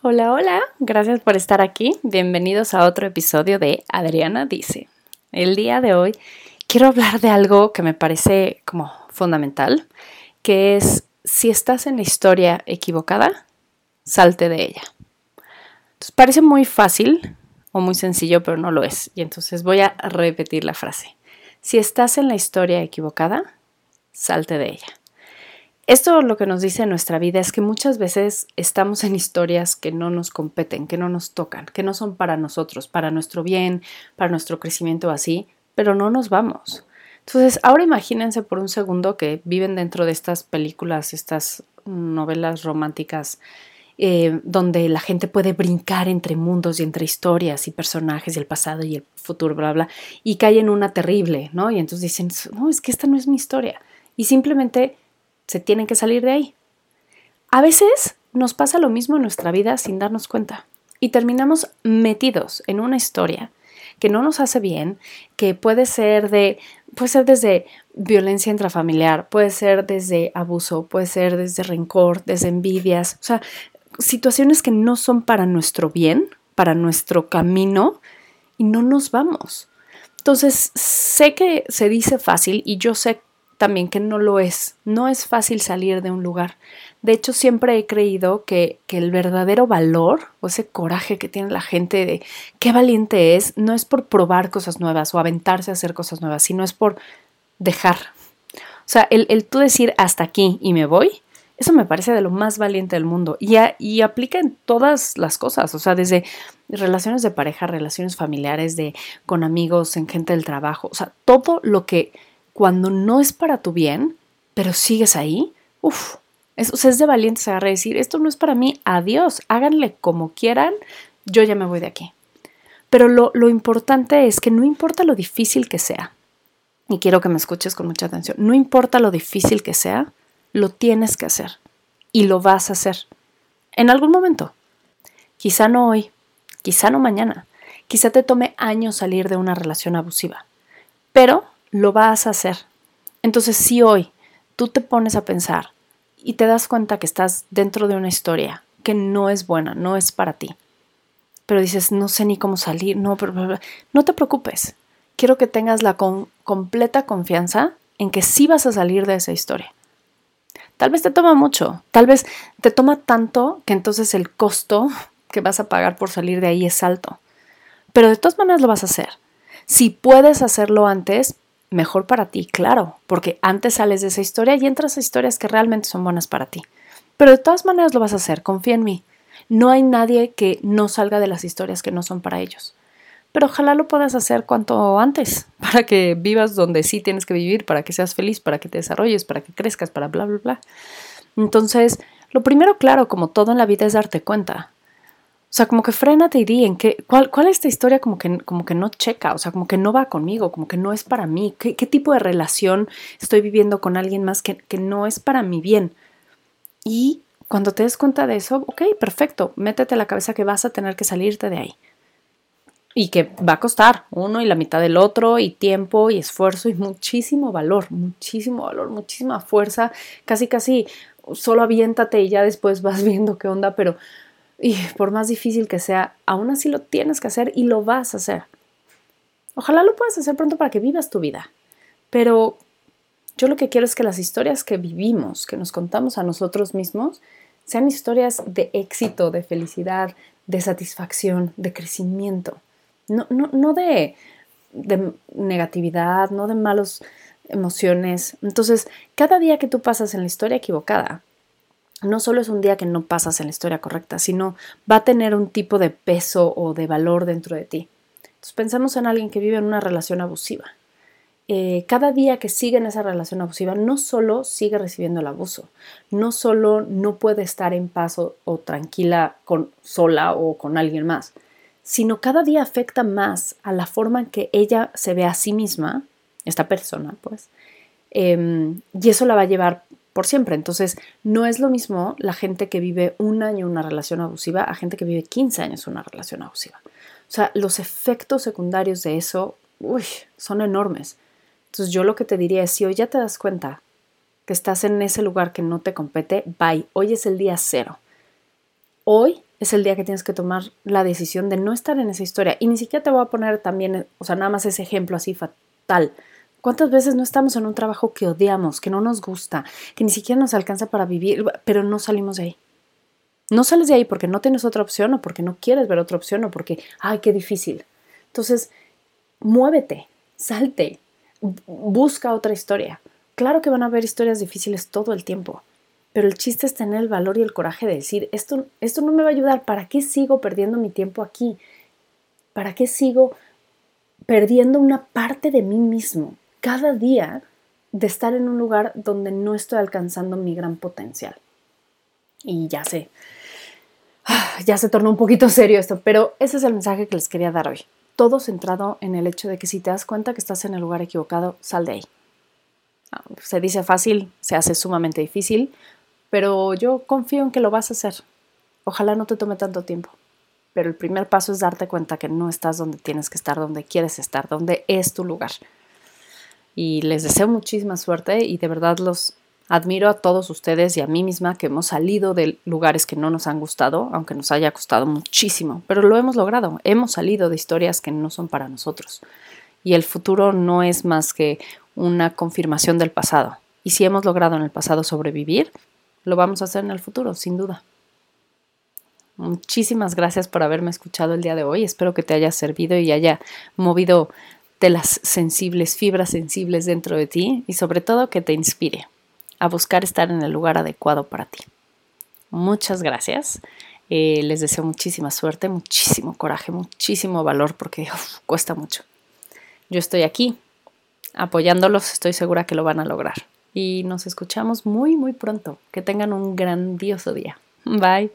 Hola, hola, gracias por estar aquí. Bienvenidos a otro episodio de Adriana Dice. El día de hoy quiero hablar de algo que me parece como fundamental, que es si estás en la historia equivocada, salte de ella. Entonces, parece muy fácil o muy sencillo, pero no lo es. Y entonces voy a repetir la frase. Si estás en la historia equivocada, salte de ella. Esto lo que nos dice nuestra vida es que muchas veces estamos en historias que no nos competen, que no nos tocan, que no son para nosotros, para nuestro bien, para nuestro crecimiento así, pero no nos vamos. Entonces, ahora imagínense por un segundo que viven dentro de estas películas, estas novelas románticas, eh, donde la gente puede brincar entre mundos y entre historias y personajes y el pasado y el futuro, bla, bla, y cae en una terrible, ¿no? Y entonces dicen, no, es que esta no es mi historia. Y simplemente se tienen que salir de ahí. A veces nos pasa lo mismo en nuestra vida sin darnos cuenta y terminamos metidos en una historia que no nos hace bien, que puede ser de puede ser desde violencia intrafamiliar, puede ser desde abuso, puede ser desde rencor, desde envidias, o sea, situaciones que no son para nuestro bien, para nuestro camino y no nos vamos. Entonces, sé que se dice fácil y yo sé también que no lo es. No es fácil salir de un lugar. De hecho, siempre he creído que, que, el verdadero valor o ese coraje que tiene la gente de qué valiente es, no es por probar cosas nuevas o aventarse a hacer cosas nuevas, sino es por dejar. O sea, el, el tú decir hasta aquí y me voy, eso me parece de lo más valiente del mundo y, y, aplica en todas las cosas, o sea, desde relaciones de pareja, relaciones familiares, de con amigos, en gente del trabajo, o sea, todo lo que cuando no es para tu bien, pero sigues ahí, uff, es, es de valientes agarrar y decir, esto no es para mí, adiós, háganle como quieran, yo ya me voy de aquí. Pero lo, lo importante es que no importa lo difícil que sea, y quiero que me escuches con mucha atención, no importa lo difícil que sea, lo tienes que hacer y lo vas a hacer en algún momento. Quizá no hoy, quizá no mañana, quizá te tome años salir de una relación abusiva, pero lo vas a hacer. Entonces, si hoy tú te pones a pensar y te das cuenta que estás dentro de una historia que no es buena, no es para ti, pero dices, no sé ni cómo salir, no, pero, no te preocupes. Quiero que tengas la completa confianza en que sí vas a salir de esa historia. Tal vez te toma mucho, tal vez te toma tanto que entonces el costo que vas a pagar por salir de ahí es alto. Pero de todas maneras lo vas a hacer. Si puedes hacerlo antes, mejor para ti, claro, porque antes sales de esa historia y entras a historias que realmente son buenas para ti. Pero de todas maneras lo vas a hacer, confía en mí. No hay nadie que no salga de las historias que no son para ellos. Pero ojalá lo puedas hacer cuanto antes, para que vivas donde sí tienes que vivir, para que seas feliz, para que te desarrolles, para que crezcas, para bla, bla, bla. Entonces, lo primero, claro, como todo en la vida, es darte cuenta. O sea, como que frénate y di en qué, cuál, cuál es esta historia como que, como que no checa, o sea, como que no va conmigo, como que no es para mí. ¿Qué, tipo de relación estoy viviendo con alguien más que, que no es para mi bien? Y cuando te des cuenta de eso, ok, perfecto, métete la cabeza que vas a tener que salirte de ahí. Y que va a costar uno y la mitad del otro, y tiempo y esfuerzo y muchísimo valor, muchísimo valor, muchísima fuerza. Casi, casi solo aviéntate y ya después vas viendo qué onda, pero y por más difícil que sea, aún así lo tienes que hacer y lo vas a hacer. Ojalá lo puedas hacer pronto para que vivas tu vida. Pero yo lo que quiero es que las historias que vivimos, que nos contamos a nosotros mismos, sean historias de éxito, de felicidad, de satisfacción, de crecimiento. No, no, no de, de negatividad, no de malas emociones. Entonces, cada día que tú pasas en la historia equivocada, no solo es un día que no pasas en la historia correcta, sino va a tener un tipo de peso o de valor dentro de ti. Entonces pensemos en alguien que vive en una relación abusiva. Eh, cada día que sigue en esa relación abusiva, no solo sigue recibiendo el abuso, no solo no puede estar en paz o, tranquila con, sola o con alguien más, sino cada día afecta más a la forma en que ella se ve a sí misma, esta persona, pues, em, y eso la va a llevar por siempre. Entonces, no es lo mismo la gente que vive un año una relación abusiva a gente que vive 15 años una relación abusiva. O sea, los efectos secundarios de eso, son enormes. Entonces, yo lo que te diría es, si hoy ya te das cuenta que estás en ese lugar que no te compete, bye, hoy es el día cero. Hoy es el día que tienes que tomar la decisión de no estar en esa historia. Y ni siquiera te voy a poner también, o sea, nada más ese ejemplo así fatal. ¿Cuántas veces no estamos en un trabajo que odiamos, que no nos gusta, que ni siquiera nos alcanza para vivir, pero no salimos de ahí? No sales de ahí porque no tienes otra opción o porque no quieres ver otra opción o porque, ay, qué difícil. Entonces, muévete, salte, busca otra historia. Claro que van a haber historias difíciles todo el tiempo, pero el chiste es tener el valor y el coraje de decir, esto, esto no me va a ayudar, ¿para qué sigo perdiendo mi tiempo aquí? ¿Para qué sigo perdiendo una parte de mí mismo cada día de estar en un lugar donde no estoy alcanzando mi gran potencial? Y ya sé, ya se tornó un poquito serio esto, pero ese es el mensaje que les quería dar hoy. Todo centrado en el hecho de que si te das cuenta que estás en el lugar equivocado, sal de ahí. Ah, se dice fácil, se hace sumamente difícil, pero yo confío en que lo vas a hacer. Ojalá no te tome tanto tiempo. Pero el primer paso es darte cuenta que no estás donde tienes que estar, donde quieres estar, donde es tu lugar. Y les deseo muchísima suerte y de verdad los admiro a todos ustedes y a mí misma que hemos salido de lugares que no nos han gustado, aunque nos haya costado muchísimo, pero lo hemos logrado. Hemos salido de historias que no son para nosotros. Y el futuro no es más que una confirmación del pasado. Y si hemos logrado en el pasado sobrevivir, lo vamos a hacer en el futuro, sin duda. Muchísimas gracias por haberme escuchado el día de hoy. Espero que te haya servido y haya movido de las sensibles, fibras sensibles dentro de ti y sobre todo que te inspire a buscar estar en el lugar adecuado para ti. Muchas gracias. Eh, les deseo muchísima suerte, muchísimo coraje, muchísimo valor porque cuesta mucho. Yo estoy aquí apoyándolos, estoy segura que lo van a lograr y nos escuchamos muy, muy pronto. Que tengan un grandioso día. Bye.